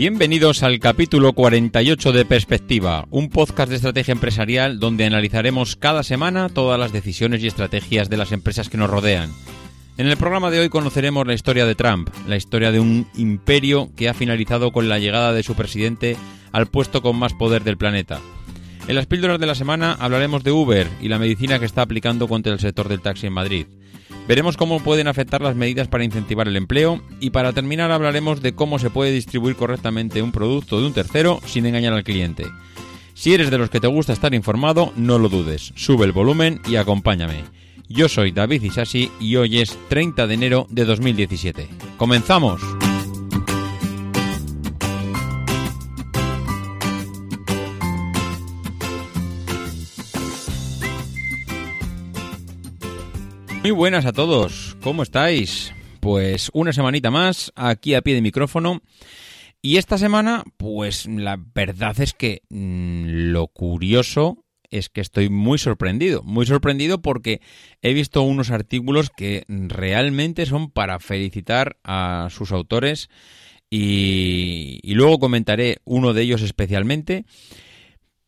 Bienvenidos al capítulo 48 de Perspectiva, un podcast de estrategia empresarial donde analizaremos cada semana todas las decisiones y estrategias de las empresas que nos rodean. En el programa de hoy conoceremos la historia de Trump, la historia de un imperio que ha finalizado con la llegada de su presidente al puesto con más poder del planeta. En las píldoras de la semana hablaremos de Uber y la medicina que está aplicando contra el sector del taxi en Madrid. Veremos cómo pueden afectar las medidas para incentivar el empleo y para terminar hablaremos de cómo se puede distribuir correctamente un producto de un tercero sin engañar al cliente. Si eres de los que te gusta estar informado, no lo dudes, sube el volumen y acompáñame. Yo soy David Isasi y hoy es 30 de enero de 2017. ¡Comenzamos! Muy buenas a todos, ¿cómo estáis? Pues una semanita más aquí a pie de micrófono. Y esta semana, pues la verdad es que mmm, lo curioso es que estoy muy sorprendido, muy sorprendido porque he visto unos artículos que realmente son para felicitar a sus autores y, y luego comentaré uno de ellos especialmente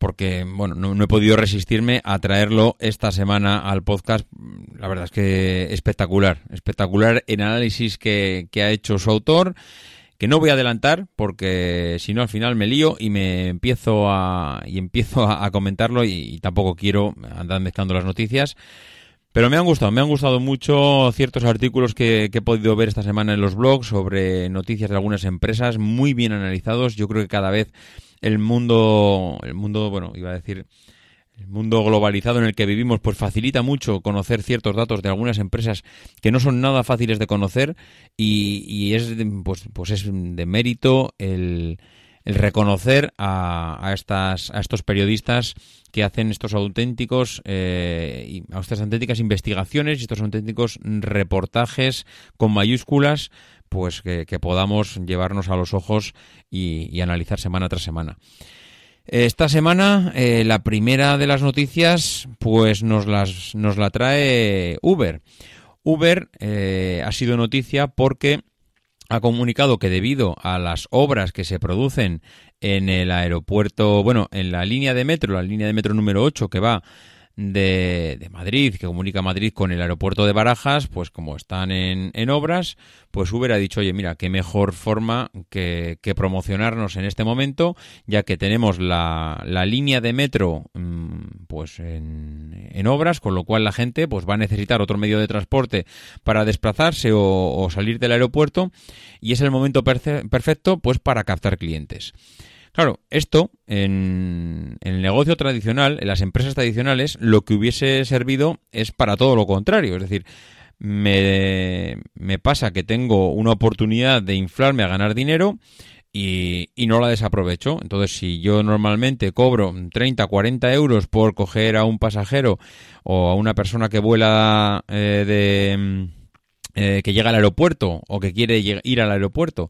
porque bueno, no, he podido resistirme a traerlo esta semana al podcast. La verdad es que espectacular, espectacular el análisis que, ha hecho su autor, que no voy a adelantar porque si no al final me lío y me empiezo a y empiezo a, comentarlo y, tampoco quiero andar mezclando las noticias. Pero me han gustado, me han gustado mucho ciertos artículos que, he podido ver esta semana en los blogs sobre noticias de algunas empresas, muy bien analizados. Yo creo que cada vez el mundo, el mundo, bueno, iba a decir, el mundo globalizado en el que vivimos, pues facilita mucho conocer ciertos datos de algunas empresas que no son nada fáciles de conocer y, y es, pues, pues es de mérito el, reconocer a, a, estas, a estos periodistas que hacen estos auténticos, eh, estas auténticas investigaciones y estos auténticos reportajes con mayúsculas, pues que, podamos llevarnos a los ojos y, y, analizar semana tras semana. Esta semana, eh, la primera de las noticias, pues nos, las, nos la trae Uber. Uber eh, ha sido noticia porque ha comunicado que debido a las obras que se producen en el aeropuerto, bueno, en la línea de metro, la línea de metro número 8 que va de, Madrid, que comunica Madrid con el aeropuerto de Barajas, pues como están en, en obras, pues Uber ha dicho, oye, mira, qué mejor forma que, que promocionarnos en este momento, ya que tenemos la, la línea de metro mmm, pues en, en, obras, con lo cual la gente pues va a necesitar otro medio de transporte para desplazarse o, o salir del aeropuerto y es el momento perfecto pues para captar clientes. Claro, esto en, el negocio tradicional, en las empresas tradicionales, lo que hubiese servido es para todo lo contrario. Es decir, me, me pasa que tengo una oportunidad de inflarme a ganar dinero y, y, no la desaprovecho. Entonces, si yo normalmente cobro 30, 40 euros por coger a un pasajero o a una persona que vuela eh, de... Eh, que llega al aeropuerto o que quiere ir al aeropuerto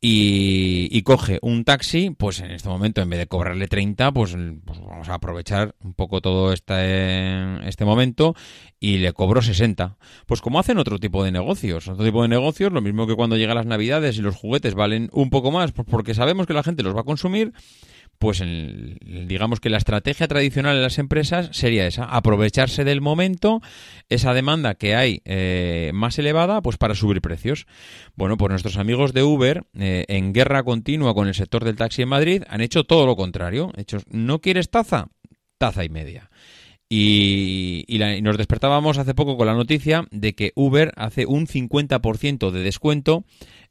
y, coge un taxi, pues en este momento en vez de cobrarle 30, pues, pues, vamos a aprovechar un poco todo este, este momento y le cobro 60. Pues como hacen otro tipo de negocios, otro tipo de negocios, lo mismo que cuando llegan las navidades y los juguetes valen un poco más, pues porque sabemos que la gente los va a consumir, pues digamos que la estrategia tradicional de las empresas sería esa, aprovecharse del momento, esa demanda que hay eh, más elevada, pues para subir precios. Bueno, pues nuestros amigos de Uber, eh, en guerra continua con el sector del taxi en Madrid, han hecho todo lo contrario. Hechos, ¿no quieres taza? Taza y media. Y, nos despertábamos hace poco con la noticia de que Uber hace un 50% de descuento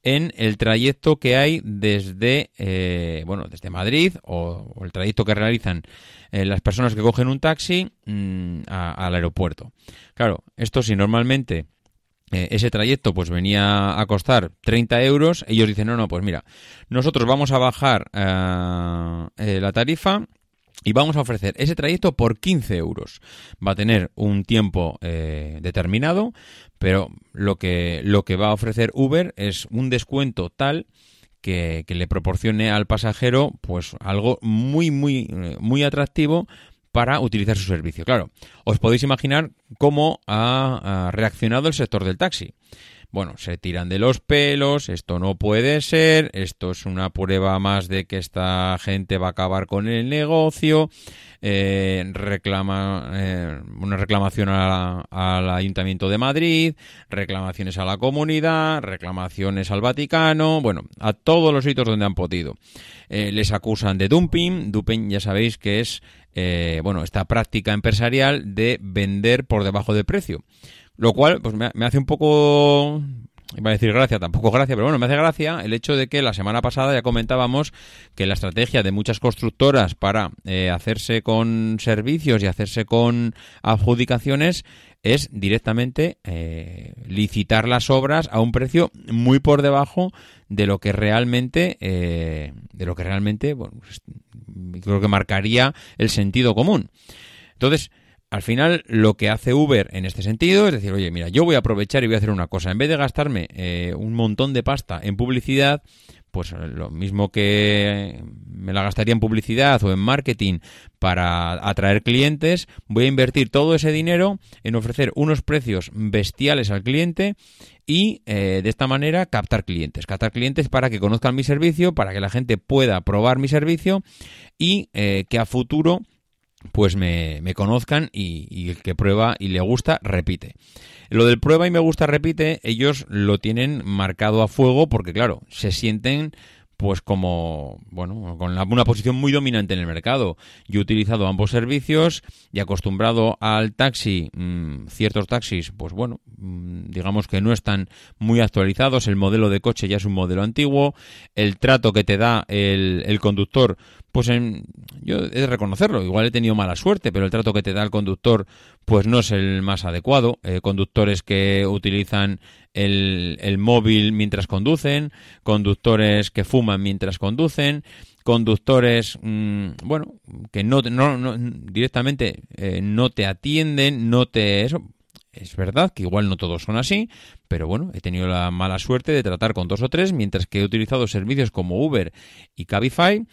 en el trayecto que hay desde eh, bueno desde Madrid o, el trayecto que realizan eh, las personas que cogen un taxi mm, al aeropuerto. Claro, esto si normalmente eh, ese trayecto pues venía a costar 30 euros, ellos dicen, no, no, pues mira, nosotros vamos a bajar la tarifa y vamos a ofrecer ese trayecto por 15 euros. Va a tener un tiempo eh, determinado, pero lo que, lo que va a ofrecer Uber es un descuento tal que, le proporcione al pasajero pues algo muy, muy, muy atractivo para utilizar su servicio. Claro, os podéis imaginar cómo ha reaccionado el sector del taxi bueno, se tiran de los pelos, esto no puede ser, esto es una prueba más de que esta gente va a acabar con el negocio, eh, reclama eh, una reclamación al Ayuntamiento de Madrid, reclamaciones a la comunidad, reclamaciones al Vaticano, bueno, a todos los sitios donde han podido. Eh, les acusan de dumping, dumping ya sabéis que es, bueno, esta práctica empresarial de vender por debajo de precio. Lo cual, pues me, hace un poco iba a decir gracia, tampoco gracia, pero bueno, me hace gracia el hecho de que la semana pasada ya comentábamos que la estrategia de muchas constructoras para eh, hacerse con servicios y hacerse con adjudicaciones es directamente eh, licitar las obras a un precio muy por debajo de lo que realmente eh, de lo que realmente bueno, pues, creo que marcaría el sentido común. Entonces, al final, lo que hace Uber en este sentido es decir, oye, mira, yo voy a aprovechar y voy a hacer una cosa. En vez de gastarme eh, un montón de pasta en publicidad, pues eh, lo mismo que me la gastaría en publicidad o en marketing para atraer clientes, voy a invertir todo ese dinero en ofrecer unos precios bestiales al cliente y eh, de esta manera captar clientes. Captar clientes para que conozcan mi servicio, para que la gente pueda probar mi servicio y que a futuro pues me, conozcan y, el que prueba y le gusta, repite. Lo del prueba y me gusta, repite, ellos lo tienen marcado a fuego porque, claro, se sienten pues como, bueno, con una posición muy dominante en el mercado. Yo he utilizado ambos servicios y acostumbrado al taxi, mm, ciertos taxis, pues bueno, mm, digamos que no están muy actualizados, el modelo de coche ya es un modelo antiguo, el trato que te da el conductor, pues en, yo he de reconocerlo, igual he tenido mala suerte, pero el trato que te da el conductor pues no es el más adecuado. Eh, conductores que utilizan el, el móvil mientras conducen, conductores que fuman mientras conducen, conductores, mm, bueno, que no, no, directamente eh, no te atienden, no te... Eso, es verdad que igual no todos son así, pero bueno, he tenido la mala suerte de tratar con dos o tres, mientras que he utilizado servicios como Uber y Cabify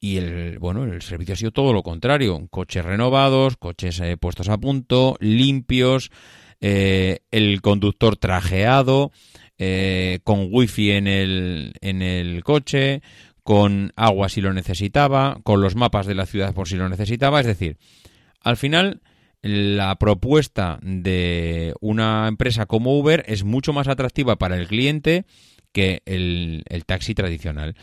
y el bueno el servicio ha sido todo lo contrario coches renovados coches eh, puestos a punto limpios eh, el conductor trajeado eh, con wifi en el en el coche con agua si lo necesitaba con los mapas de la ciudad por si lo necesitaba es decir al final la propuesta de una empresa como Uber es mucho más atractiva para el cliente que el, el taxi tradicional.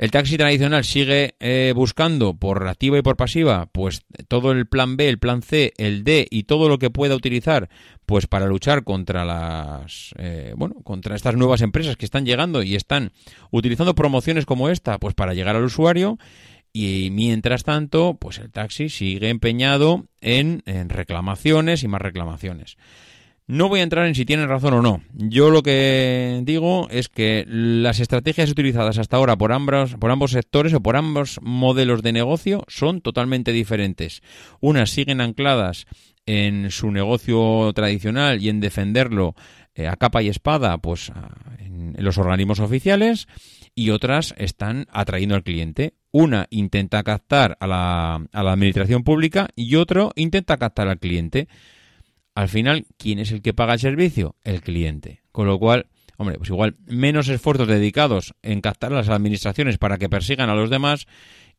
El taxi tradicional sigue eh, buscando por activa y por pasiva, pues todo el plan B, el plan C, el D y todo lo que pueda utilizar, pues para luchar contra las, eh, bueno, contra estas nuevas empresas que están llegando y están utilizando promociones como esta, pues para llegar al usuario. Y mientras tanto, pues el taxi sigue empeñado en reclamaciones y más reclamaciones. No voy a entrar en si tienen razón o no. Yo lo que digo es que las estrategias utilizadas hasta ahora por ambos, por ambos sectores o por ambos modelos de negocio son totalmente diferentes. Unas siguen ancladas en su negocio tradicional y en defenderlo eh, a capa y espada, pues en los organismos oficiales, y otras están atrayendo al cliente. Una intenta captar a la, a la administración pública y otro intenta captar al cliente. Al final, ¿quién es el que paga el servicio? El cliente. Con lo cual, hombre, pues igual menos esfuerzos dedicados en captar a las administraciones para que persigan a los demás,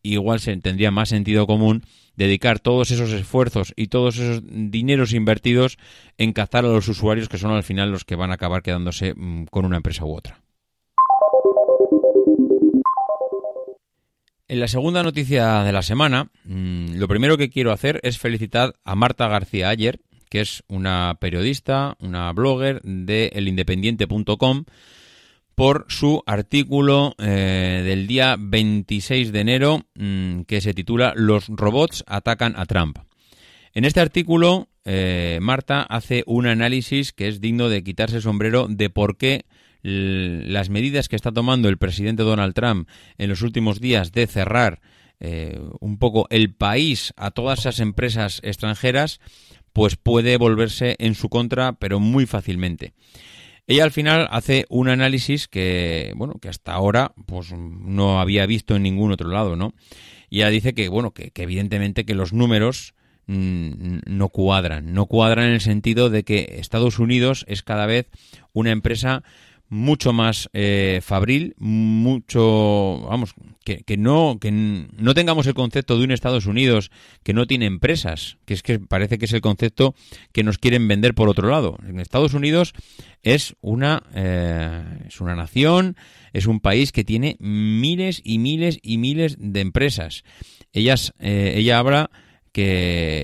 igual se tendría más sentido común dedicar todos esos esfuerzos y todos esos dineros invertidos en captar a los usuarios que son al final los que van a acabar quedándose mm, con una empresa u otra. En la segunda noticia de la semana, mm, lo primero que quiero hacer es felicitar a Marta García Ayer, que es una periodista, una blogger de elindependiente.com, por su artículo eh, del día 26 de enero mm, que se titula Los robots atacan a Trump. En este artículo, eh, Marta hace un análisis que es digno de quitarse el sombrero de por qué las medidas que está tomando el presidente Donald Trump en los últimos días de cerrar eh, un poco el país a todas esas empresas extranjeras pues puede volverse en su contra, pero muy fácilmente. Ella al final hace un análisis que, bueno, que hasta ahora pues no había visto en ningún otro lado, ¿no? Y ella dice que, bueno, que, evidentemente que los números mm, no cuadran, no cuadran en el sentido de que Estados Unidos es cada vez una empresa mucho más eh, fabril, mucho, vamos, que, que, no que no tengamos el concepto de un Estados Unidos que no tiene empresas, que es que parece que es el concepto que nos quieren vender por otro lado. En Estados Unidos es una eh, es una nación, es un país que tiene miles y miles y miles de empresas. Ellas, eh, ella habla que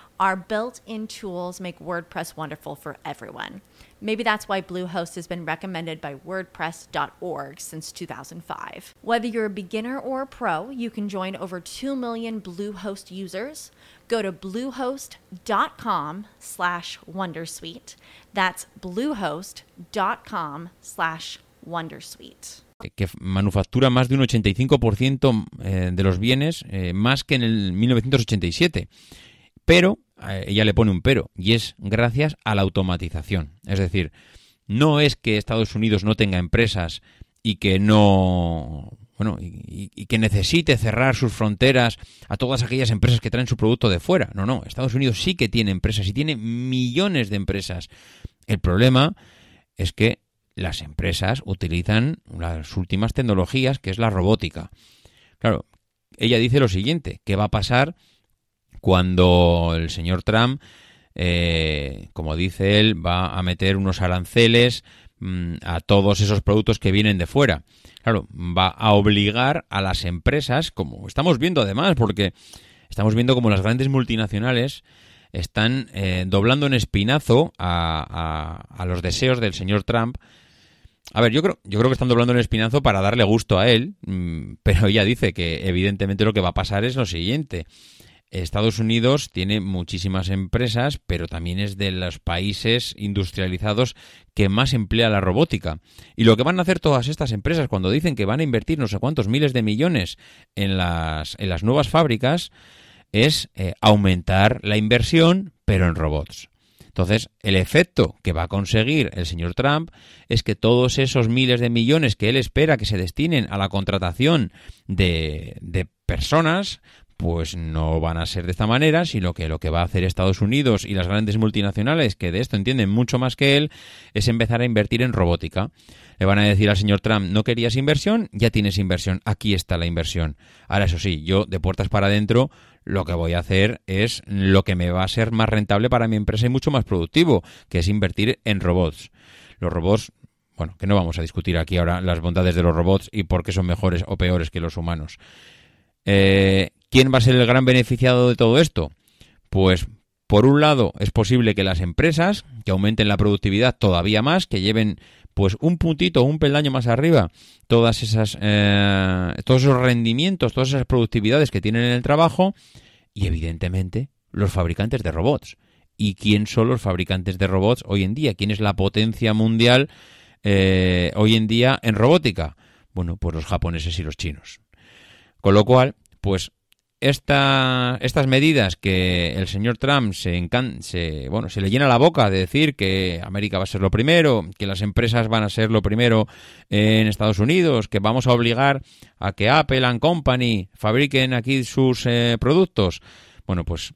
our built in tools make WordPress wonderful for everyone. Maybe that's why Bluehost has been recommended by WordPress.org since 2005. Whether you're a beginner or a pro, you can join over 2 million Bluehost users. Go to bluehost.com slash Wondersuite. That's bluehost.com slash Wondersuite. que manufactura más de un 85% eh, de los bienes, eh, más que en el 1987. Pero ella le pone un pero, y es gracias a la automatización. Es decir, no es que Estados Unidos no tenga empresas y que no bueno, y, que necesite cerrar sus fronteras a todas aquellas empresas que traen su producto de fuera. No, no, Estados Unidos sí que tiene empresas y tiene millones de empresas. El problema es que las empresas utilizan las últimas tecnologías, que es la robótica. Claro, ella dice lo siguiente, ¿qué va a pasar cuando el señor Trump, eh, como dice él, va a meter unos aranceles mm, a todos esos productos que vienen de fuera. Claro, va a obligar a las empresas, como estamos viendo además, porque estamos viendo como las grandes multinacionales están eh, doblando en espinazo a, a, los deseos del señor Trump. A ver, yo creo, yo creo que están doblando en espinazo para darle gusto a él, mm, pero ella dice que evidentemente lo que va a pasar es lo siguiente. Estados Unidos tiene muchísimas empresas, pero también es de los países industrializados que más emplea la robótica. Y lo que van a hacer todas estas empresas cuando dicen que van a invertir no sé cuántos miles de millones en las, en las nuevas fábricas es eh, aumentar la inversión, pero en robots. Entonces, el efecto que va a conseguir el señor Trump es que todos esos miles de millones que él espera que se destinen a la contratación de, de personas, pues no van a ser de esta manera, sino que lo que va a hacer Estados Unidos y las grandes multinacionales, que de esto entienden mucho más que él, es empezar a invertir en robótica. Le van a decir al señor Trump, no querías inversión, ya tienes inversión, aquí está la inversión. Ahora, eso sí, yo de puertas para adentro lo que voy a hacer es lo que me va a ser más rentable para mi empresa y mucho más productivo, que es invertir en robots. Los robots bueno, que no vamos a discutir aquí ahora las bondades de los robots y por qué son mejores o peores que los humanos. Eh, ¿Quién va a ser el gran beneficiado de todo esto? Pues por un lado es posible que las empresas que aumenten la productividad todavía más, que lleven pues un puntito, un peldaño más arriba, todas esas, eh, todos esos rendimientos, todas esas productividades que tienen en el trabajo y evidentemente los fabricantes de robots. ¿Y quién son los fabricantes de robots hoy en día? ¿Quién es la potencia mundial eh, hoy en día en robótica? Bueno, pues los japoneses y los chinos. Con lo cual, pues esta, estas medidas que el señor Trump se, se, bueno, se le llena la boca de decir que América va a ser lo primero, que las empresas van a ser lo primero en Estados Unidos, que vamos a obligar a que Apple and Company fabriquen aquí sus eh, productos. Bueno, pues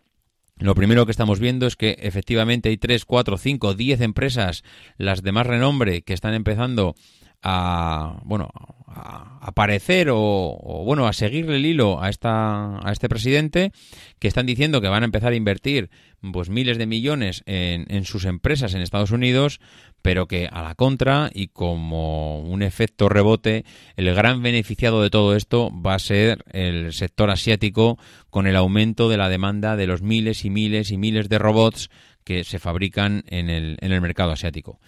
lo primero que estamos viendo es que efectivamente hay 3, 4, 5, 10 empresas, las de más renombre, que están empezando a bueno a aparecer o, bueno a seguirle el hilo a esta a este presidente que están diciendo que van a empezar a invertir pues miles de millones en, en sus empresas en Estados Unidos pero que a la contra y como un efecto rebote el gran beneficiado de todo esto va a ser el sector asiático con el aumento de la demanda de los miles y miles y miles de robots que se fabrican en el, en el mercado asiático.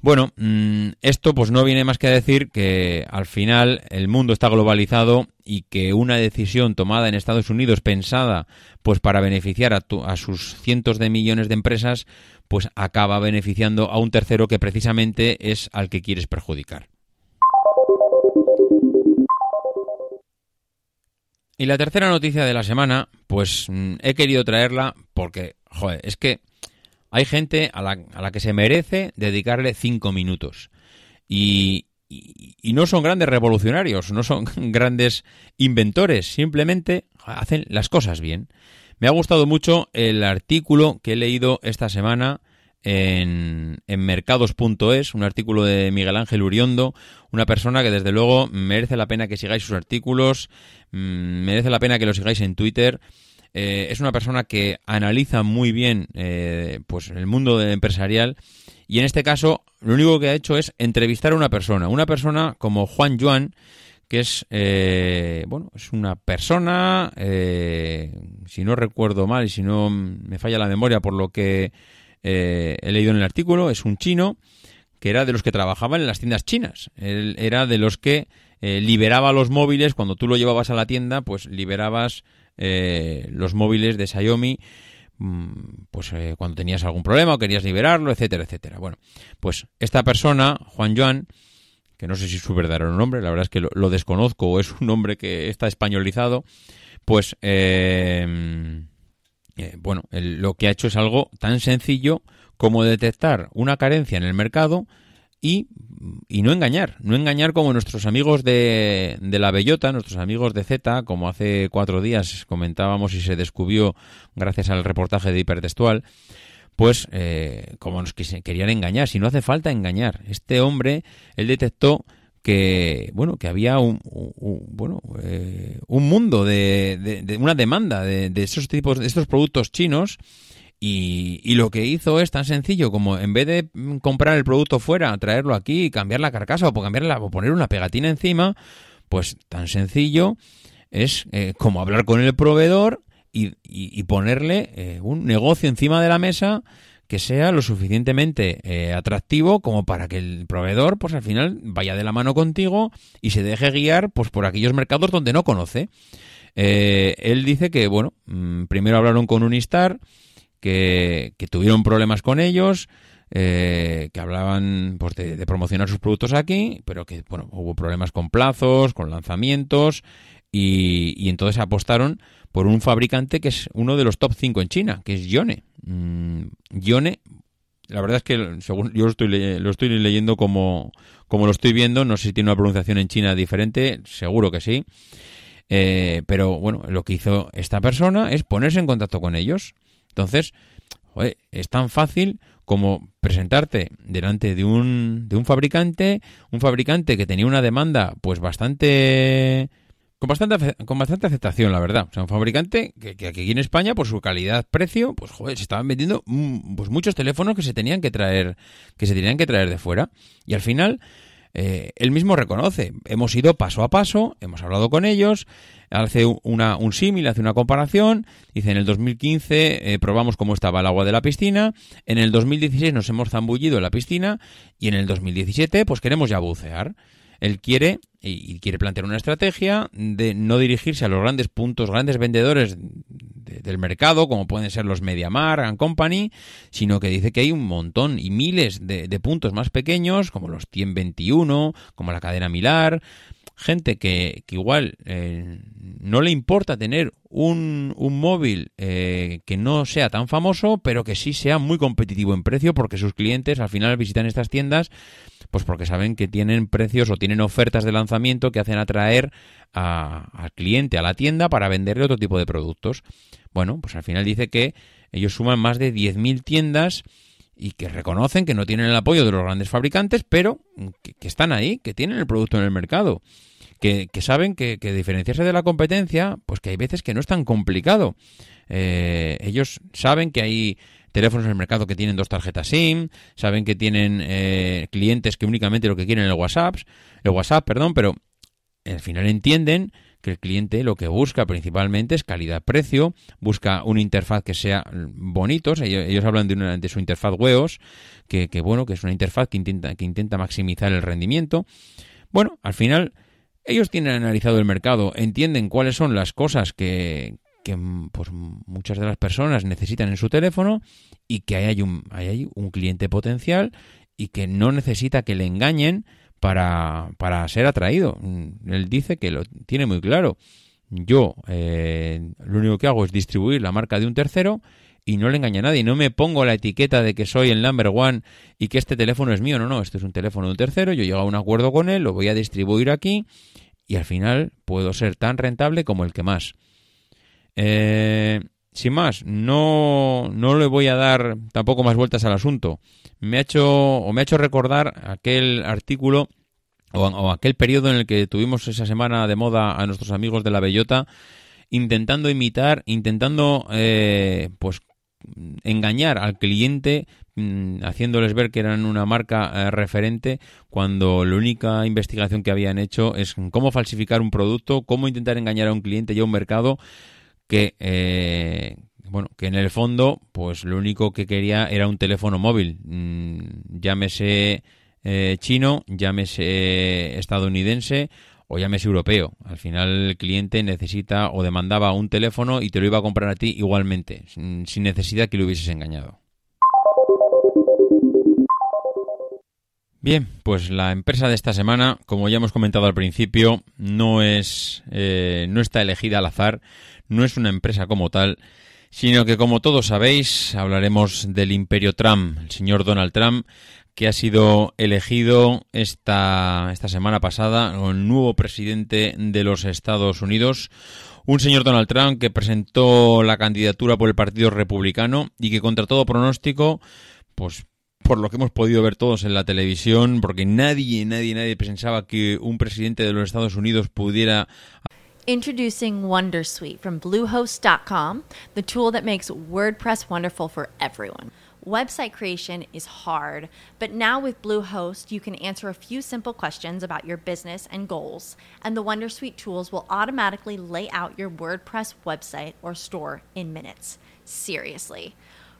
Bueno, mm, esto pues no viene más que a decir que al final el mundo está globalizado y que una decisión tomada en Estados Unidos pensada pues para beneficiar a, a, sus cientos de millones de empresas pues acaba beneficiando a un tercero que precisamente es al que quieres perjudicar. Y la tercera noticia de la semana pues mm, he querido traerla porque, joder, es que hay gente a la, a la que se merece dedicarle cinco minutos. Y, y, no son grandes revolucionarios, no son grandes inventores, simplemente hacen las cosas bien. Me ha gustado mucho el artículo que he leído esta semana en, en mercados.es, un artículo de Miguel Ángel Uriondo, una persona que desde luego merece la pena que sigáis sus artículos, mm, merece la pena que lo sigáis en Twitter eh, es una persona que analiza muy bien eh, pues el mundo empresarial y en este caso lo único que ha hecho es entrevistar a una persona, una persona como Juan Yuan, que es eh, bueno es una persona si no recuerdo mal y si no me falla la memoria por lo que he leído en el artículo es un chino que era de los que trabajaban en las tiendas chinas. Él era de los que liberaba los móviles cuando tú lo llevabas a la tienda pues liberabas eh, los móviles de Xiaomi mm, pues eh, cuando tenías algún problema o querías liberarlo, etcétera, etcétera. Bueno, pues esta persona, Juan Joan, que no sé si es su verdadero nombre, la verdad es que lo, desconozco o es un nombre que está españolizado, pues eh, bueno, lo que ha hecho es algo tan sencillo como detectar una carencia en el mercado y, y, no engañar, no engañar como nuestros amigos de, de, la bellota, nuestros amigos de Z, como hace cuatro días comentábamos y se descubrió gracias al reportaje de Hipertextual, pues eh, como nos querían engañar, si no hace falta engañar. Este hombre, él detectó que bueno que había un, bueno eh, un mundo de, de, una demanda de, de esos tipos de estos productos chinos y, lo que hizo es tan sencillo como en vez de comprar el producto fuera, traerlo aquí, cambiar la carcasa o, cambiarla, o poner una pegatina encima, pues tan sencillo es eh, como hablar con el proveedor y, ponerle eh, un negocio encima de la mesa que sea lo suficientemente eh, atractivo como para que el proveedor pues al final vaya de la mano contigo y se deje guiar pues por aquellos mercados donde no conoce. él dice que bueno, mm, primero hablaron con Unistar, que, tuvieron problemas con ellos, eh, que hablaban pues, de, promocionar sus productos aquí, pero que bueno, hubo problemas con plazos, con lanzamientos, y, entonces apostaron por un fabricante que es uno de los top 5 en China, que es Yone. Mm, Yone, la verdad es que según yo lo estoy, lo estoy leyendo como, como lo estoy viendo, no sé si tiene una pronunciación en China diferente, seguro que sí. Eh, pero bueno, lo que hizo esta persona es ponerse en contacto con ellos. Entonces, es tan fácil como presentarte delante de un, de un fabricante, un fabricante que tenía una demanda pues bastante con bastante con bastante aceptación, la verdad. O sea, un fabricante que, que aquí en España, por su calidad-precio, pues joder, se estaban vendiendo mm, pues muchos teléfonos que se tenían que traer, que se tenían que traer de fuera. Y al final, eh, él mismo reconoce, hemos ido paso a paso, hemos hablado con ellos, hace una, un símil, hace una comparación, dice en el 2015 eh, probamos cómo estaba el agua de la piscina, en el 2016 nos hemos zambullido en la piscina y en el 2017 pues queremos ya bucear. Él quiere y quiere plantear una estrategia de no dirigirse a los grandes puntos, grandes vendedores del mercado, como pueden ser los MediaMar and Company, sino que dice que hay un montón y miles de, puntos más pequeños, como los 121, como la cadena Milar, gente que, igual eh, no le importa tener un, un móvil eh, que no sea tan famoso, pero que sí sea muy competitivo en precio, porque sus clientes al final visitan estas tiendas, pues porque saben que tienen precios o tienen ofertas de lanzamiento que hacen atraer al cliente a la tienda para venderle otro tipo de productos. Bueno, pues al final dice que ellos suman más de 10.000 tiendas y que reconocen que no tienen el apoyo de los grandes fabricantes, pero que, están ahí, que tienen el producto en el mercado, que, saben que, diferenciarse de la competencia, pues que hay veces que no es tan complicado. Eh, ellos saben que hay teléfonos en el mercado que tienen dos tarjetas SIM, saben que tienen eh, clientes que únicamente lo que quieren es el WhatsApp, el WhatsApp, perdón, pero al final entienden que el cliente lo que busca principalmente es calidad-precio, busca una interfaz que sea bonito, ellos, hablan de, una, de, su interfaz WEOS, que, bueno, que es una interfaz que intenta, que intenta maximizar el rendimiento. Bueno, al final ellos tienen analizado el mercado, entienden cuáles son las cosas que, pues, muchas de las personas necesitan en su teléfono y que un, hay un cliente potencial y que no necesita que le engañen para, para ser atraído. Mm, él dice que lo tiene muy claro. Yo eh, lo único que hago es distribuir la marca de un tercero y no le engaña a nadie. No me pongo la etiqueta de que soy el number one y que este teléfono es mío. No, no, este es un teléfono de un tercero. Yo llego a un acuerdo con él, lo voy a distribuir aquí y al final puedo ser tan rentable como el que más. Eh, sin más, no, no le voy a dar tampoco más vueltas al asunto. Me ha hecho, o me ha hecho recordar aquel artículo o, aquel periodo en el que tuvimos esa semana de moda a nuestros amigos de la Bellota, intentando imitar, intentando, eh, pues, engañar al cliente mm, haciéndoles ver que eran una marca eh, referente cuando la única investigación que habían hecho es cómo falsificar un producto, cómo intentar engañar a un cliente y a un mercado que, eh, bueno, que en el fondo, pues lo único que quería era un teléfono móvil. Mm, llámese eh, chino, llámese estadounidense o llámese europeo. Al final el cliente necesita o demandaba un teléfono y te lo iba a comprar a ti igualmente, sin necesidad que lo hubieses engañado. Bien, pues la empresa de esta semana, como ya hemos comentado al principio, no es eh, no está elegida al azar, no es una empresa como tal, sino que como todos sabéis, hablaremos del imperio Trump, el señor Donald Trump, que ha sido elegido esta, esta semana pasada el nuevo presidente de los Estados Unidos. Un señor Donald Trump que presentó la candidatura por el Partido Republicano y que contra todo pronóstico, pues por lo que hemos podido ver todos en la televisión, porque nadie, nadie, nadie pensaba que un presidente de los Estados Unidos pudiera Introducing Wondersuite from Bluehost.com, the tool that makes WordPress wonderful for everyone. Website creation is hard, but now with Bluehost, you can answer a few simple questions about your business and goals, and the Wondersuite tools will automatically lay out your WordPress website or store in minutes. Seriously.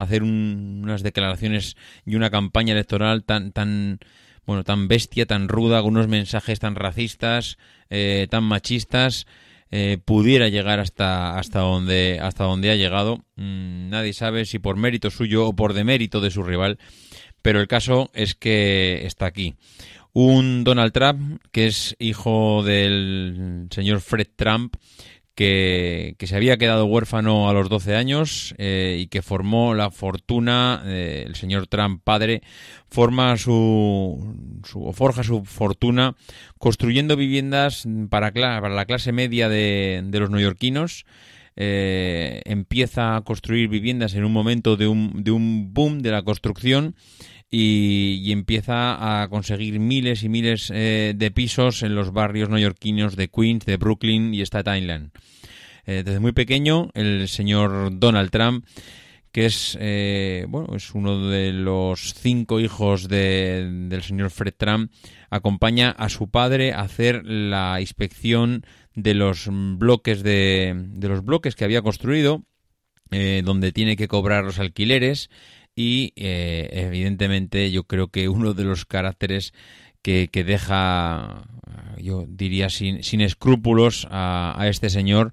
Hacer un, unas declaraciones y una campaña electoral tan tan bueno tan bestia tan ruda con unos mensajes tan racistas eh, tan machistas eh, pudiera llegar hasta hasta donde hasta donde ha llegado. Mm, nadie sabe si por mérito suyo o por demérito de su rival pero el caso es que está aquí. Un Donald Trump que es hijo del señor Fred Trump que, se había quedado huérfano a los 12 años eh, y que formó la fortuna, eh, el señor Trump padre, forma su, su, forja su fortuna construyendo viviendas para, la clase media de, de los neoyorquinos. Eh, empieza a construir viviendas en un momento de un, de un boom de la construcción y, empieza a conseguir miles y miles de pisos en los barrios neoyorquinos de Queens, de Brooklyn y Staten Island. Eh, desde muy pequeño, el señor Donald Trump, que es, eh, bueno, es uno de los cinco hijos del señor Fred Trump, acompaña a su padre a hacer la inspección de los bloques de, de los bloques que había construido, eh, donde tiene que cobrar los alquileres y evidentemente yo creo que uno de los caracteres que, que deja, yo diría, sin, sin escrúpulos a, a este señor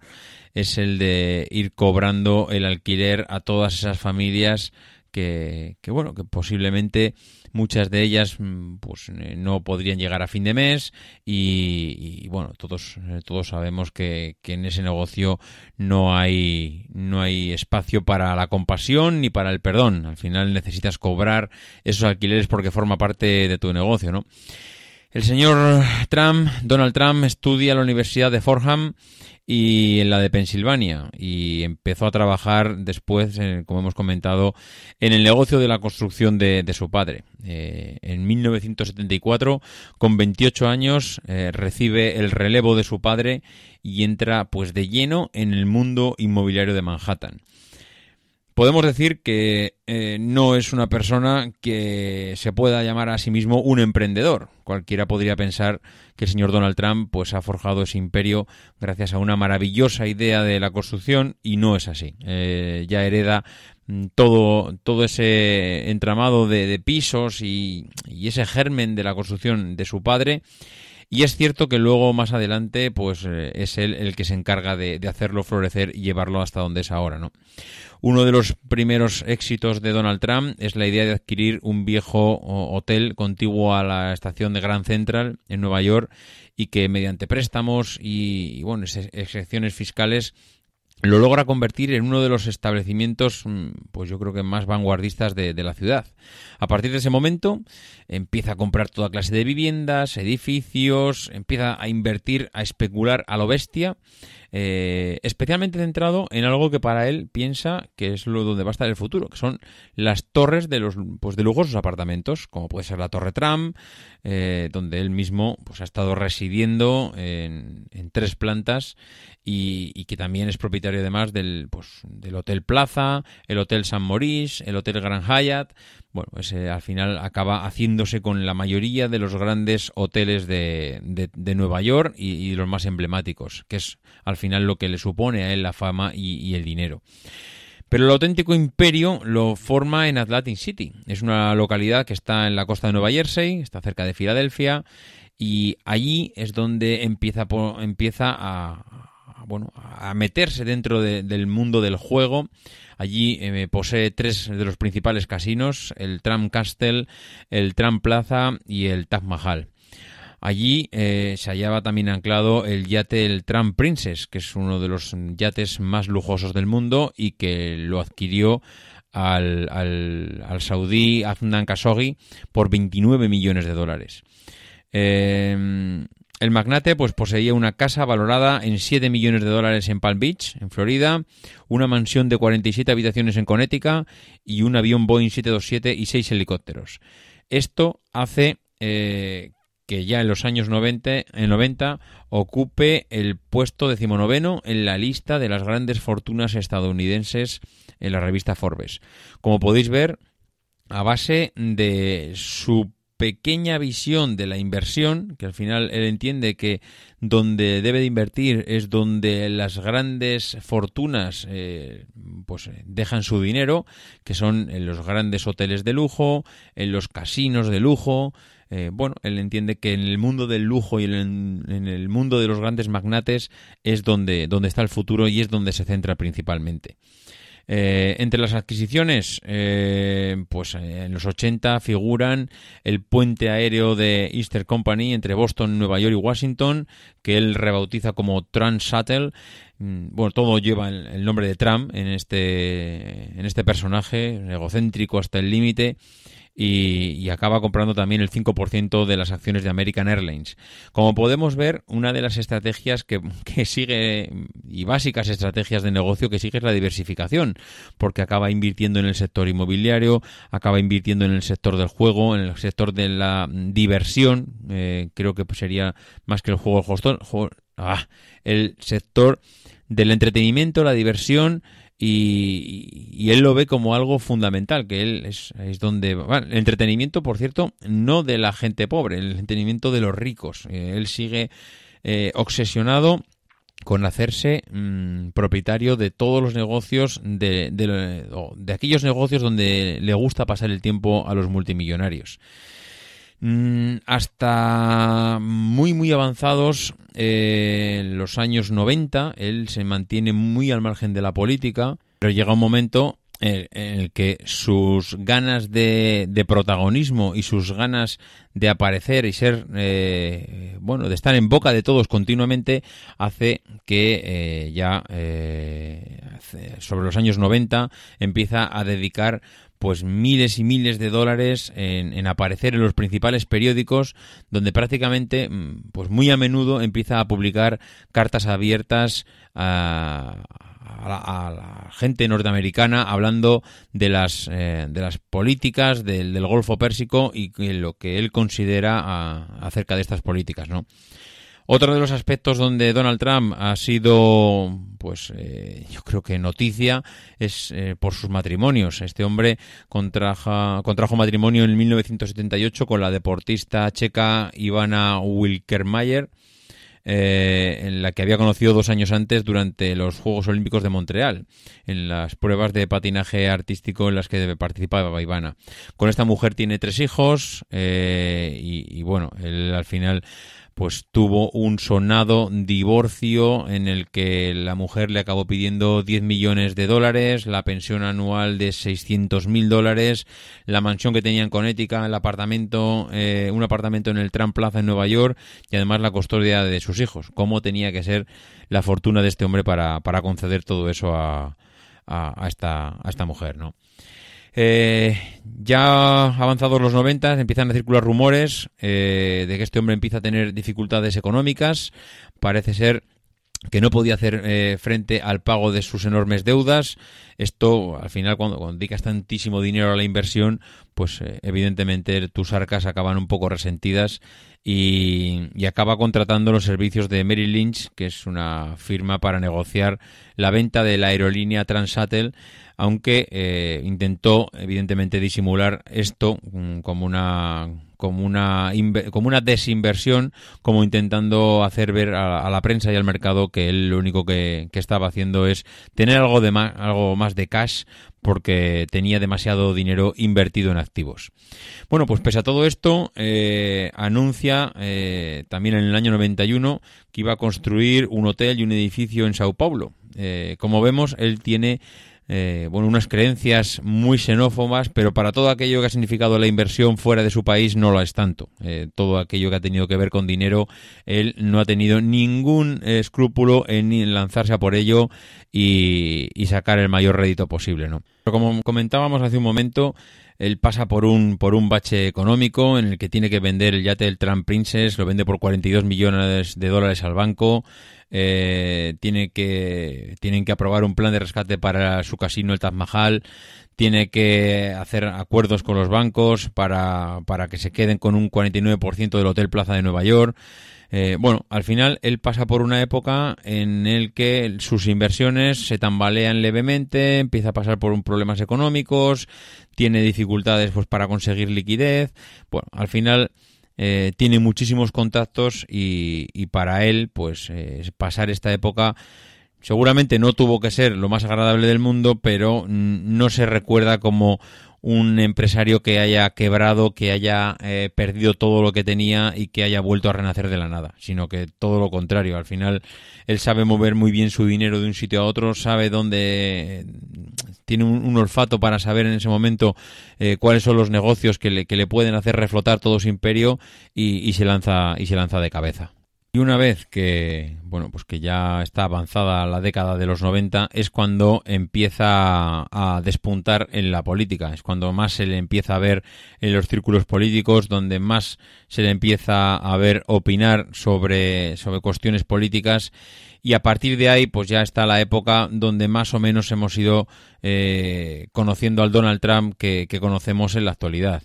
es el de ir cobrando el alquiler a todas esas familias que, bueno, que posiblemente muchas de ellas mm, pues eh, no podrían llegar a fin de mes y, bueno, todos, eh, todos sabemos que, que, en ese negocio no hay, no hay espacio para la compasión ni para el perdón. Al final necesitas cobrar esos alquileres porque forma parte de tu negocio, ¿no? El señor Trump, Donald Trump, estudia en la Universidad de Fordham y en la de Pensilvania y empezó a trabajar después, como hemos comentado, en el negocio de la construcción de, su padre. Eh, en 1974, con 28 años, eh, recibe el relevo de su padre y entra pues de lleno en el mundo inmobiliario de Manhattan podemos decir que eh, no es una persona que se pueda llamar a sí mismo un emprendedor. Cualquiera podría pensar que el señor Donald Trump pues ha forjado ese imperio gracias a una maravillosa idea de la construcción y no es así. Eh, ya hereda mm, todo, todo ese entramado de, pisos y, ese germen de la construcción de su padre. Y es cierto que luego más adelante, pues eh, es él el que se encarga de, hacerlo florecer y llevarlo hasta donde es ahora, ¿no? Uno de los primeros éxitos de Donald Trump es la idea de adquirir un viejo hotel contiguo a la estación de Grand Central en Nueva York y que mediante préstamos y, bueno, excepciones fiscales lo logra convertir en uno de los establecimientos, mm, pues yo creo que más vanguardistas de, la ciudad. A partir de ese momento empieza a comprar toda clase de viviendas, edificios, empieza a invertir, a especular a lo bestia eh, especialmente centrado en algo que para él piensa que es lo donde va a estar el futuro, que son las torres de los pues de lujosos apartamentos, como puede ser la Torre Tram, eh, donde él mismo pues ha estado residiendo en, tres plantas y, que también es propietario además del pues del Hotel Plaza, el Hotel San Maurice, el Hotel Grand Hyatt, bueno, pues al final acaba haciéndose con la mayoría de los grandes hoteles de, de, Nueva York y, y, los más emblemáticos, que es al final lo que le supone a él la fama y, el dinero. Pero el auténtico imperio lo forma en Atlantic City. Es una localidad que está en la costa de Nueva Jersey, está cerca de Filadelfia, y allí es donde empieza, empieza a, bueno, a meterse dentro del mundo del juego Allí eh, posee tres de los principales casinos, el Tram Castle, el Tram Plaza y el Taj Mahal. Allí eh, se hallaba también anclado el yate el Tram Princess, que es uno de los yates más lujosos del mundo y que lo adquirió al, al, al saudí Adnan Khashoggi por 29 millones de dólares. Eh, el magnate pues poseía una casa valorada en 7 millones de dólares en Palm Beach, en Florida, una mansión de 47 habitaciones en Connecticut y un avión Boeing 727 y 6 helicópteros. Esto hace eh, que ya en los años 90, en 90 ocupe el puesto decimonoveno en la lista de las grandes fortunas estadounidenses en la revista Forbes. Como podéis ver, a base de su pequeña visión de la inversión, que al final él entiende que donde debe de invertir es donde las grandes fortunas eh, pues eh, dejan su dinero, que son en los grandes hoteles de lujo, en los casinos de lujo. Eh, bueno, él entiende que en el mundo del lujo y en, en, el mundo de los grandes magnates es donde, donde está el futuro y es donde se centra principalmente. Eh, entre las adquisiciones, eh, pues eh, en los 80 figuran el puente aéreo de Easter Company entre Boston, Nueva York y Washington, que él rebautiza como Trans-Shuttle. Mm, bueno, todo lleva el, el, nombre de Trump en este, en este personaje, egocéntrico hasta el límite y, y, acaba comprando también el 5% de las acciones de American Airlines. Como podemos ver, una de las estrategias que, que, sigue y básicas estrategias de negocio que sigue es la diversificación, porque acaba invirtiendo en el sector inmobiliario, acaba invirtiendo en el sector del juego, en el sector de la diversión, eh, creo que sería más que el juego, el, ah, el sector del entretenimiento, la diversión, y, él lo ve como algo fundamental, que él es, es donde... El entretenimiento, por cierto, no de la gente pobre, el entretenimiento de los ricos. Eh, él sigue eh, obsesionado con hacerse mmm, propietario de todos los negocios, de, de, de, aquellos negocios donde le gusta pasar el tiempo a los multimillonarios. Mm, hasta muy muy avanzados eh, en los años 90 él se mantiene muy al margen de la política pero llega un momento en el que sus ganas de, de, protagonismo y sus ganas de aparecer y ser, eh, bueno, de estar en boca de todos continuamente, hace que eh, ya eh, sobre los años 90 empieza a dedicar pues miles y miles de dólares en, en, aparecer en los principales periódicos donde prácticamente pues muy a menudo empieza a publicar cartas abiertas a, a la, gente norteamericana hablando de las, eh, de las políticas del, del, Golfo Pérsico y lo que él considera a, acerca de estas políticas, ¿no? Otro de los aspectos donde Donald Trump ha sido, pues, eh, yo creo que noticia es eh, por sus matrimonios. Este hombre contraja, contrajo matrimonio en 1978 con la deportista checa Ivana Wilkermayer eh, en la que había conocido dos años antes durante los Juegos Olímpicos de Montreal, en las pruebas de patinaje artístico en las que participaba Ivana. Con esta mujer tiene tres hijos eh, y, y, bueno, él al final pues tuvo un sonado divorcio en el que la mujer le acabó pidiendo 10 millones de dólares, la pensión anual de 600 mil dólares, la mansión que tenía en Connecticut, el apartamento, eh, un apartamento en el Trump Plaza en Nueva York y además la custodia de sus hijos. ¿Cómo tenía que ser la fortuna de este hombre para, para conceder todo eso a, a, a, esta, a esta mujer, no? Eh, ya avanzados los 90 empiezan a circular rumores eh, de que este hombre empieza a tener dificultades económicas. Parece ser que no podía hacer eh, frente al pago de sus enormes deudas. Esto, al final, cuando, cuando dedicas tantísimo dinero a la inversión, pues eh, evidentemente tus arcas acaban un poco resentidas y, acaba contratando los servicios de Merrill Lynch, que es una firma para negociar la venta de la aerolínea Transatel aunque eh, intentó evidentemente disimular esto mm, como una como una como una desinversión, como intentando hacer ver a, la prensa y al mercado que él lo único que, que estaba haciendo es tener algo de más, algo más de cash porque tenía demasiado dinero invertido en activos. Bueno, pues pese a todo esto, eh, anuncia eh, también en el año 91 que iba a construir un hotel y un edificio en Sao Paulo. Eh, como vemos, él tiene eh, bueno, unas creencias muy xenófobas, pero para todo aquello que ha significado la inversión fuera de su país no lo es tanto. Eh, todo aquello que ha tenido que ver con dinero, él no ha tenido ningún escrúpulo en lanzarse a por ello y, sacar el mayor rédito posible, ¿no? Pero como comentábamos hace un momento, él pasa por un, por un bache económico en el que tiene que vender el yate del Trump Princess, lo vende por 42 millones de dólares al banco, eh, tiene que, tienen que aprobar un plan de rescate para su casino, el Taj Mahal, tiene que hacer acuerdos con los bancos para, para que se queden con un 49% del Hotel Plaza de Nueva York. Eh, bueno, al final él pasa por una época en el que sus inversiones se tambalean levemente, empieza a pasar por problemas económicos, tiene dificultades pues para conseguir liquidez. Bueno, al final eh, tiene muchísimos contactos y, y para él, pues eh, pasar esta época seguramente no tuvo que ser lo más agradable del mundo, pero no se recuerda como un empresario que haya quebrado, que haya eh, perdido todo lo que tenía y que haya vuelto a renacer de la nada, sino que todo lo contrario. Al final, él sabe mover muy bien su dinero de un sitio a otro, sabe dónde tiene un, olfato para saber en ese momento eh, cuáles son los negocios que le, que le pueden hacer reflotar todo su imperio y, y se lanza y se lanza de cabeza. Y una vez que, bueno, pues que ya está avanzada la década de los 90, es cuando empieza a despuntar en la política, es cuando más se le empieza a ver en los círculos políticos, donde más se le empieza a ver opinar sobre, sobre cuestiones políticas y a partir de ahí pues ya está la época donde más o menos hemos ido eh, conociendo al Donald Trump que, que conocemos en la actualidad.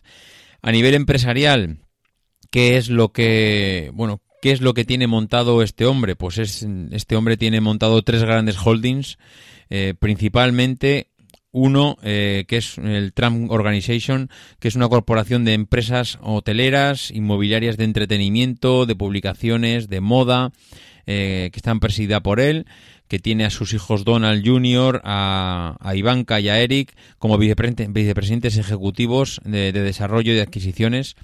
A nivel empresarial, ¿qué es lo que, bueno, ¿Qué es lo que tiene montado este hombre? Pues es, este hombre tiene montado tres grandes holdings, eh, principalmente uno eh, que es el Trump Organization, que es una corporación de empresas hoteleras, inmobiliarias de entretenimiento, de publicaciones, de moda, eh, que están presidida por él que tiene a sus hijos Donald Jr., a, Ivanka y a Eric como vicepresidentes ejecutivos de, desarrollo y de adquisiciones.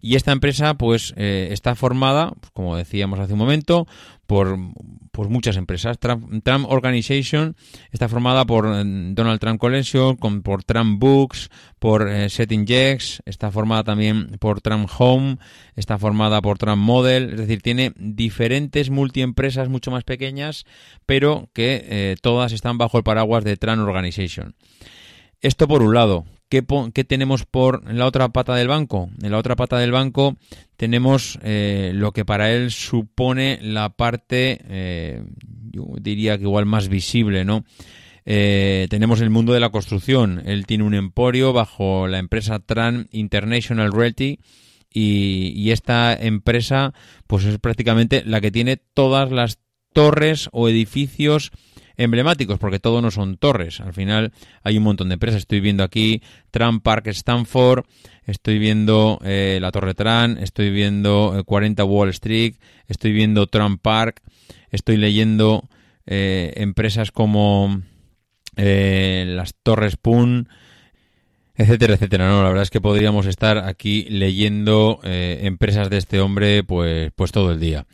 Y esta empresa, pues, eh, está formada, como decíamos hace un momento, por pues muchas empresas. Trump, Organization está formada por eh, Donald Trump Collection, por Trump Books, por eh, Setting Jacks, está formada también por Trump Home, está formada por Trump Model, es decir, tiene diferentes multiempresas mucho más pequeñas, pero que eh, todas están bajo el paraguas de Trump Organization. Esto por un lado. ¿Qué, tenemos por la otra pata del banco? En la otra pata del banco tenemos eh, lo que para él supone la parte, eh, yo diría que igual más visible, ¿no? Eh, tenemos el mundo de la construcción. Él tiene un emporio bajo la empresa Tran International Realty y, y esta empresa pues es prácticamente la que tiene todas las torres o edificios emblemáticos, porque todo no son torres. Al final hay un montón de empresas. Estoy viendo aquí Trump Park Stanford, estoy viendo eh, la Torre Tran, estoy viendo 40 eh, Wall Street, estoy viendo Trump Park, estoy leyendo eh, empresas como las Torres Pun, etcétera, etcétera. No, la verdad es que podríamos estar aquí leyendo empresas de este hombre pues, pues todo el día.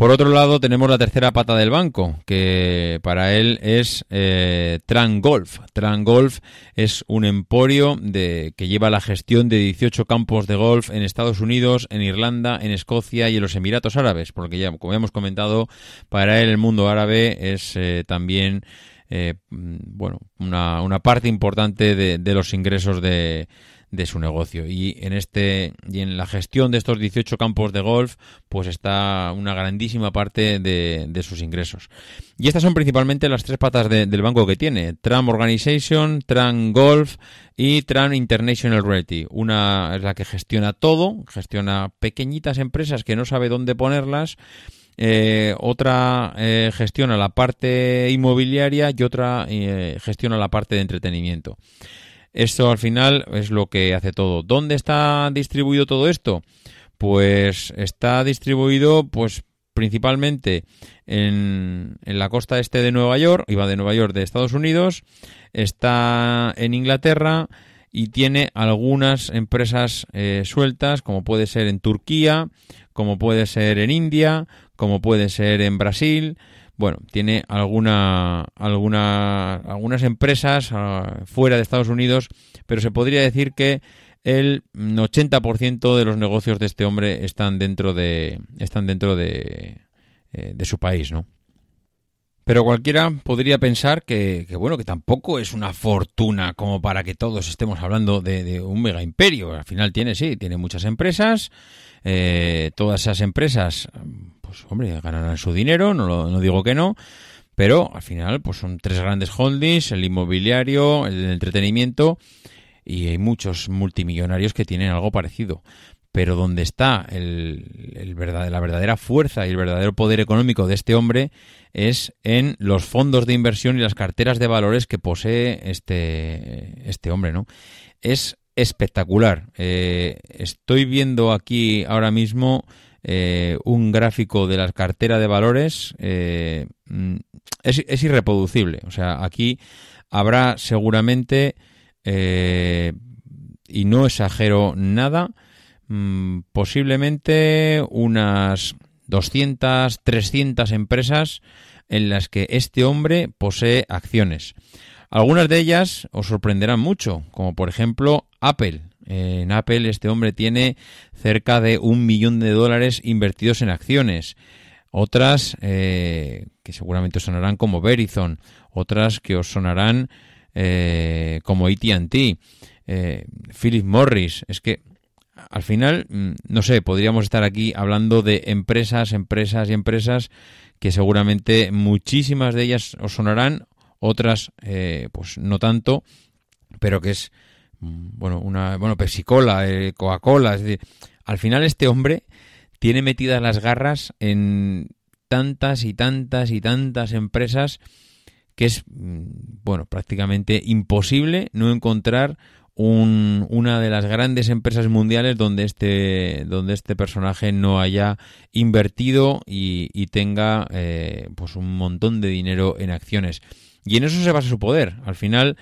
Por otro lado, tenemos la tercera pata del banco, que para él es eh, Golf. Tran Golf es un emporio de, que lleva la gestión de 18 campos de golf en Estados Unidos, en Irlanda, en Escocia y en los Emiratos Árabes, porque ya, como hemos comentado, para él el mundo árabe es eh, también eh, bueno, una, una, parte importante de los ingresos de, de su negocio. Y en este y en la gestión de estos 18 campos de golf, pues está una grandísima parte de, sus ingresos. Y estas son principalmente las tres patas del banco que tiene: Tram Organization, Tram Golf y Tram International Realty. Una es la que gestiona todo, gestiona pequeñitas empresas que no sabe dónde ponerlas. Eh, otra eh, gestiona la parte inmobiliaria y otra eh, gestiona la parte de entretenimiento. Esto al final es lo que hace todo. ¿Dónde está distribuido todo esto? Pues está distribuido pues principalmente en, la costa este de Nueva York, iba de Nueva York de Estados Unidos, está en Inglaterra y tiene algunas empresas eh, sueltas, como puede ser en Turquía, como puede ser en India, como puede ser en Brasil, bueno, tiene alguna, alguna, algunas empresas ah, fuera de Estados Unidos, pero se podría decir que el 80% de los negocios de este hombre están dentro de, están dentro de, eh, de su país, ¿no? Pero cualquiera podría pensar que, bueno, que tampoco es una fortuna como para que todos estemos hablando de, un mega imperio. Al final tiene, sí, tiene muchas empresas. Eh, todas esas empresas, pues hombre, ganarán su dinero, no, no digo que no. Pero al final, pues son tres grandes holdings, el inmobiliario, el entretenimiento y hay muchos multimillonarios que tienen algo parecido pero donde está el, el la verdadera fuerza y el verdadero poder económico de este hombre es en los fondos de inversión y las carteras de valores que posee este, este hombre, ¿no? Es espectacular. Eh, estoy viendo aquí ahora mismo eh, un gráfico de las carteras de valores. Eh, mm, es, irreproducible. O sea, aquí habrá seguramente, y no exagero nada, Mm, posiblemente unas 200, 300 empresas en las que este hombre posee acciones. Algunas de ellas os sorprenderán mucho, como por ejemplo Apple. En Apple este hombre tiene cerca de un millón de dólares invertidos en acciones. Otras eh, que seguramente os sonarán como Verizon, otras que os sonarán eh, como AT&T, eh, Philip Morris. Es que al final, mm, no sé, podríamos estar aquí hablando de empresas, empresas y empresas que seguramente muchísimas de ellas os sonarán, otras eh, pues no tanto, pero que es bueno, una bueno, Pepsi Cola, eh, Coca-Cola, es decir, al final este hombre tiene metidas las garras en tantas y tantas y tantas empresas que es mm, bueno, prácticamente imposible no encontrar una de las grandes empresas mundiales donde este, donde este personaje no haya invertido y, tenga eh, pues un montón de dinero en acciones. Y en eso se basa su poder. Al final,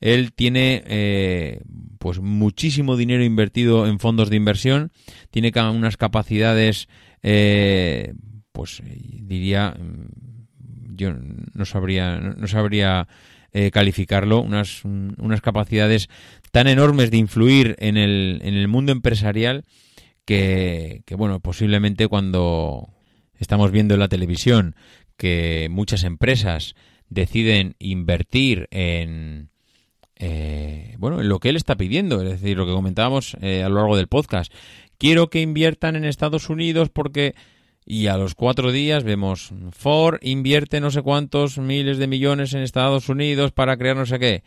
él tiene eh, pues muchísimo dinero invertido en fondos de inversión, tiene unas capacidades, eh, pues diría, yo no sabría, no sabría calificarlo, unas, unas capacidades tan enormes de influir en el, en el mundo empresarial que, bueno, posiblemente cuando estamos viendo en la televisión que muchas empresas deciden invertir en, eh, bueno, en lo que él está pidiendo, es decir, lo que comentábamos eh, a lo largo del podcast. Quiero que inviertan en Estados Unidos porque y a los cuatro días vemos Ford invierte no sé cuántos miles de millones en Estados Unidos para crear no sé qué.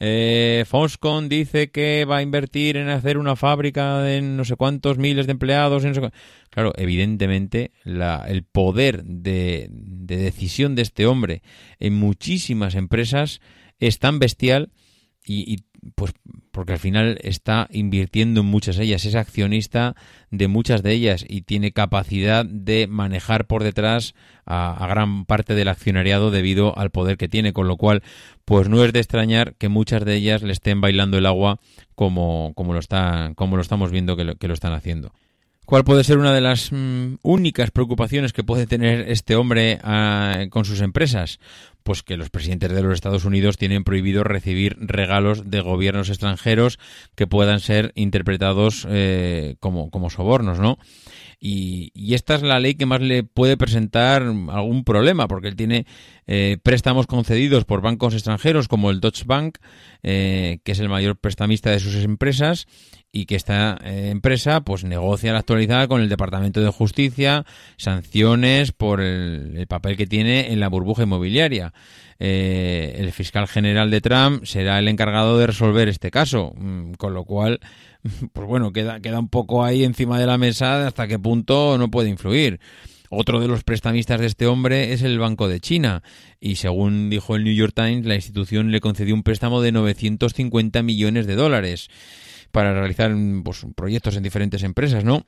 Eh, Foxconn dice que va a invertir en hacer una fábrica de no sé cuántos miles de empleados. Claro, evidentemente el poder de, decisión de este hombre en muchísimas empresas es tan bestial y, pues porque al final está invirtiendo en muchas ellas, es accionista de muchas de ellas y tiene capacidad de manejar por detrás a, gran parte del accionariado debido al poder que tiene, con lo cual pues no es de extrañar que muchas de ellas le estén bailando el agua como, como, lo, está, como lo estamos viendo que lo están haciendo. ¿Cuál puede ser una de las mm, únicas preocupaciones que puede tener este hombre ah, con sus empresas? Pues que los presidentes de los Estados Unidos tienen prohibido recibir regalos de gobiernos extranjeros que puedan ser interpretados eh, como, como sobornos, ¿no? Y, esta es la ley que más le puede presentar algún problema, porque él tiene eh, préstamos concedidos por bancos extranjeros como el Deutsche Bank, eh, que es el mayor prestamista de sus empresas, y que esta eh, empresa pues negocia la actualidad con el Departamento de Justicia sanciones por el, papel que tiene en la burbuja inmobiliaria. Eh, el fiscal general de Trump será el encargado de resolver este caso, mm, con lo cual, pues bueno, queda, queda un poco ahí encima de la mesa hasta qué punto no puede influir. Otro de los prestamistas de este hombre es el Banco de China y según dijo el New York Times, la institución le concedió un préstamo de 950 millones de dólares para realizar pues, proyectos en diferentes empresas, ¿no?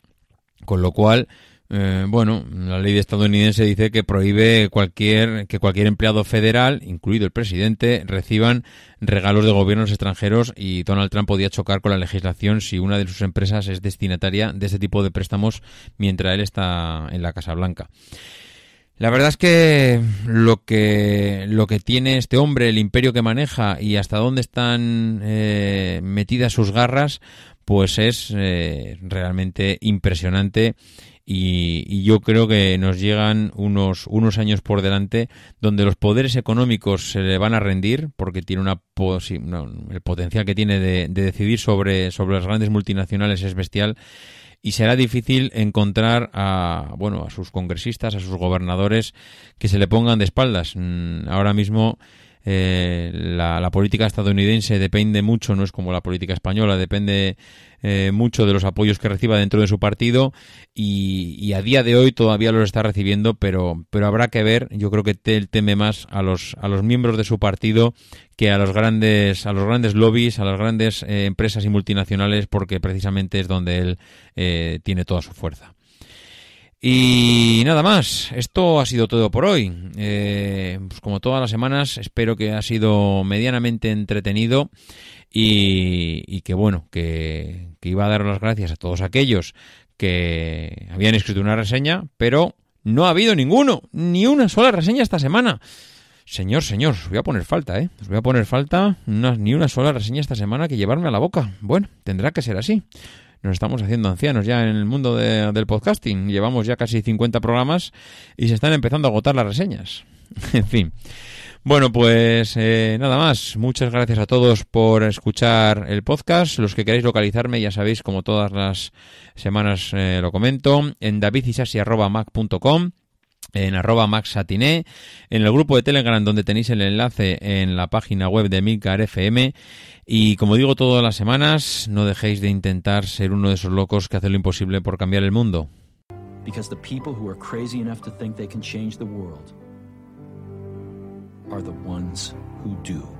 Con lo cual, eh, bueno, la ley estadounidense dice que prohíbe cualquier que cualquier empleado federal, incluido el presidente, reciban regalos de gobiernos extranjeros y Donald Trump podía chocar con la legislación si una de sus empresas es destinataria de este tipo de préstamos mientras él está en la Casa Blanca. La verdad es que lo que lo que tiene este hombre, el imperio que maneja y hasta dónde están eh, metidas sus garras, pues es eh, realmente impresionante y, yo creo que nos llegan unos, unos años por delante donde los poderes económicos se le van a rendir porque tiene una el potencial que tiene de, decidir sobre, sobre las grandes multinacionales es bestial y será difícil encontrar a bueno a sus congresistas, a sus gobernadores que se le pongan de espaldas. Mm, ahora mismo eh, la, política estadounidense depende mucho, no es como la política española, depende eh, mucho de los apoyos que reciba dentro de su partido y, a día de hoy todavía los está recibiendo, pero, pero habrá que ver, yo creo que él teme más a los, a los miembros de su partido que a los grandes, a los grandes lobbies, a las grandes eh, empresas y multinacionales, porque precisamente es donde él tiene toda su fuerza. Y nada más, esto ha sido todo por hoy. Eh, pues como todas las semanas, espero que ha sido medianamente entretenido y, que bueno, que, iba a dar las gracias a todos aquellos que habían escrito una reseña, pero no ha habido ninguno, ni una sola reseña esta semana. Señor, señor, os voy a poner falta, ¿eh? Os voy a poner falta ni una sola reseña esta semana que llevarme a la boca. Bueno, tendrá que ser así nos estamos haciendo ancianos ya en el mundo del podcasting. Llevamos ya casi 50 programas y se están empezando a agotar las reseñas. en fin. Bueno, pues eh, nada más. Muchas gracias a todos por escuchar el podcast. Los que queréis localizarme, ya sabéis, como todas las semanas eh, lo comento, en davidisasi.mac.com en arroba maxatiné, en el grupo de Telegram donde tenéis el enlace en la página web de Milcar FM y como digo todas las semanas, no dejéis de intentar ser uno de esos locos que hacen lo imposible por cambiar el mundo. Are the ones who do.